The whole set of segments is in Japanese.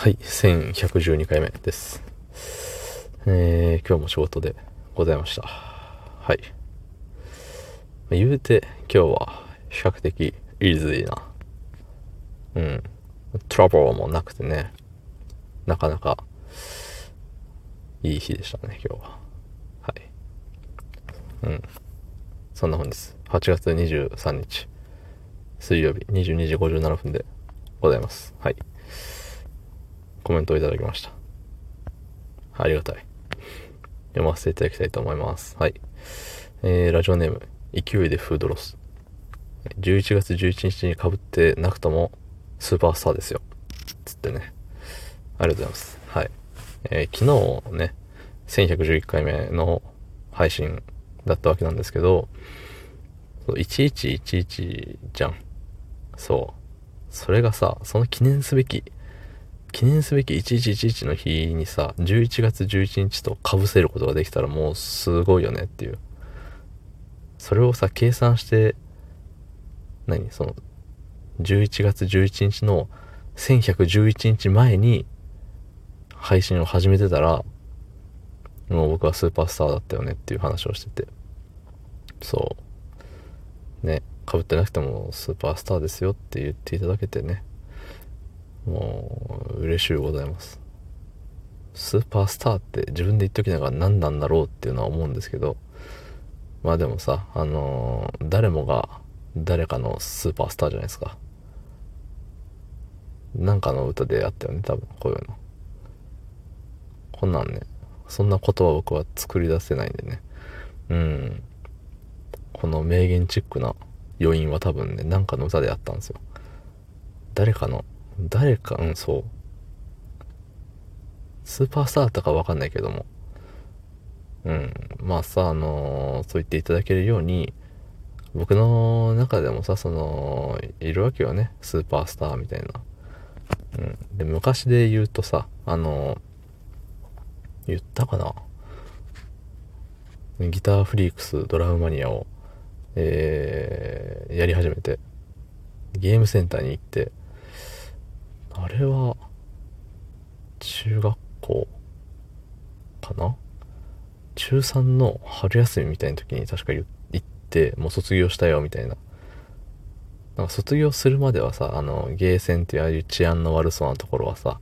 はい、1112回目です。えー、今日も仕事でございました。はい。言うて、今日は比較的イーズイな。うん。トラブルもなくてね、なかなかいい日でしたね、今日は。はい。うん。そんな本日、8月23日、水曜日22時57分でございます。はい。コメントをいただきました。ありがたい。読ませていただきたいと思います。はい。えー、ラジオネーム、勢いでフードロス。11月11日に被ってなくともスーパースターですよ。つってね。ありがとうございます。はい。えー昨日ね、1111回目の配信だったわけなんですけど、1111じゃん。そう。それがさ、その記念すべき、記念すべき1111の日にさ、11月11日と被せることができたらもうすごいよねっていう。それをさ、計算して、何？その、11月11日の1111日前に配信を始めてたら、もう僕はスーパースターだったよねっていう話をしてて。そう。ね、被ってなくてもスーパースターですよって言っていただけてね。もう、嬉しゅうございます。スーパースターって自分で言っときながら何なんだろうっていうのは思うんですけど、まあでもさ、あのー誰もが誰かのスーパースターじゃないですか。なんかの歌であったよね、多分、こういうの。こんなんね、そんな言葉僕は作り出せないんでね。うん。この名言チックな余韻は多分ね、なんかの歌であったんですよ。誰かの、誰か、うん、そう。スーパースターだったかわかんないけども。うん。まあさ、あのーそう言っていただけるように、僕の中でもさ、その、いるわけよね。スーパースターみたいな。うん。で、昔で言うとさ、あのー言ったかなギターフリークスドラムマニアを、えーやり始めて、ゲームセンターに行って、あれは、中学校かな？中3の春休みみたいな時に確か行って、もう卒業したよみたいな。なんか卒業するまではさ、あの、ゲーセンってああいう治安の悪そうなところはさ、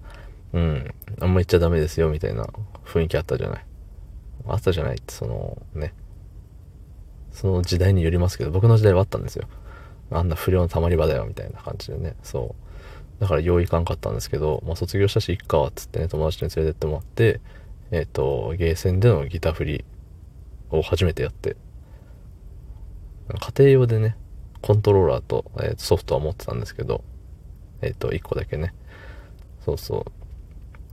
うん、あんま行っちゃダメですよみたいな雰囲気あったじゃない？あったじゃないって、そのね、その時代によりますけど、僕の時代はあったんですよ。あんな不良のたまり場だよみたいな感じでね、そう。だからよういかんかったんですけど、まあ卒業したし行っかっつってね、友達に連れてってもらって、えっ、と、ゲーセンでのギター振りを初めてやって、家庭用でね、コントローラーと,、えーソフトは持ってたんですけど、えっ、と、1個だけね。そうそ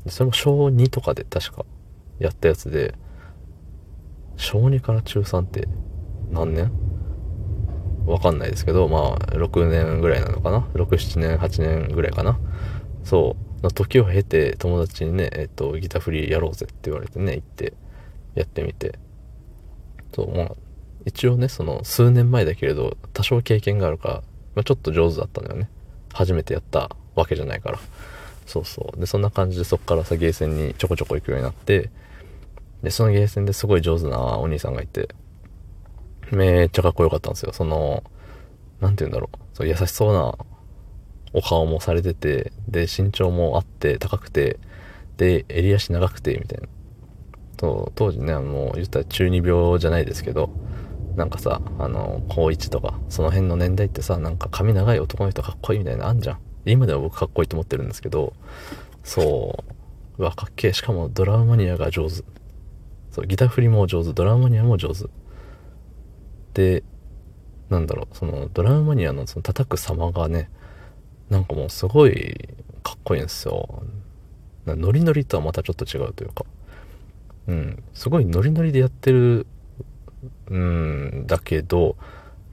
う。それも小2とかで確かやったやつで、小2から中3って何年？わかんないですけど、まあ、6年ぐらいなのかな ?6、7年、8年ぐらいかな？そう。の時を経て、友達にね、えっと、ギターフリーやろうぜって言われてね、行って、やってみて。そう、まあ、一応ね、その、数年前だけれど、多少経験があるから、まあ、ちょっと上手だったんだよね。初めてやったわけじゃないから。そうそう。で、そんな感じでそっからさ、ゲーセンにちょこちょこ行くようになって、で、そのゲーセンですごい上手なお兄さんがいて、めっちゃかっこよかったんですよ。その、なんて言うんだろう。そう優しそうなお顔もされてて、で、身長もあって、高くて、で、襟足長くて、みたいな。そう、当時ね、もう言ったら中二病じゃないですけど、なんかさ、あの、高一とか、その辺の年代ってさ、なんか髪長い男の人かっこいいみたいなあんじゃん。今では僕かっこいいと思ってるんですけど、そう、うわ、かっけえ。しかもドラムマニアが上手。そう、ギター振りも上手、ドラムマニアも上手。で、なんだろう、そのドラムマニアのその叩く様がね、なんかもうすごいかっこいいんですよ。ノリノリとはまたちょっと違うというか。うん、すごいノリノリでやってる、うん、だけど、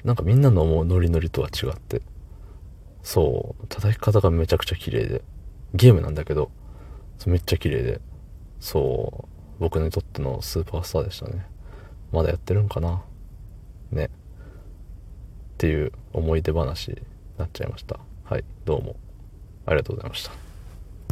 なんかみんなの思うノリノリとは違って。そう、叩き方がめちゃくちゃ綺麗で。ゲームなんだけど、めっちゃ綺麗で。そう、僕にとってのスーパースターでしたね。まだやってるんかなね。っていう思い出話になっちゃいました。はい、どうもありがとうございました。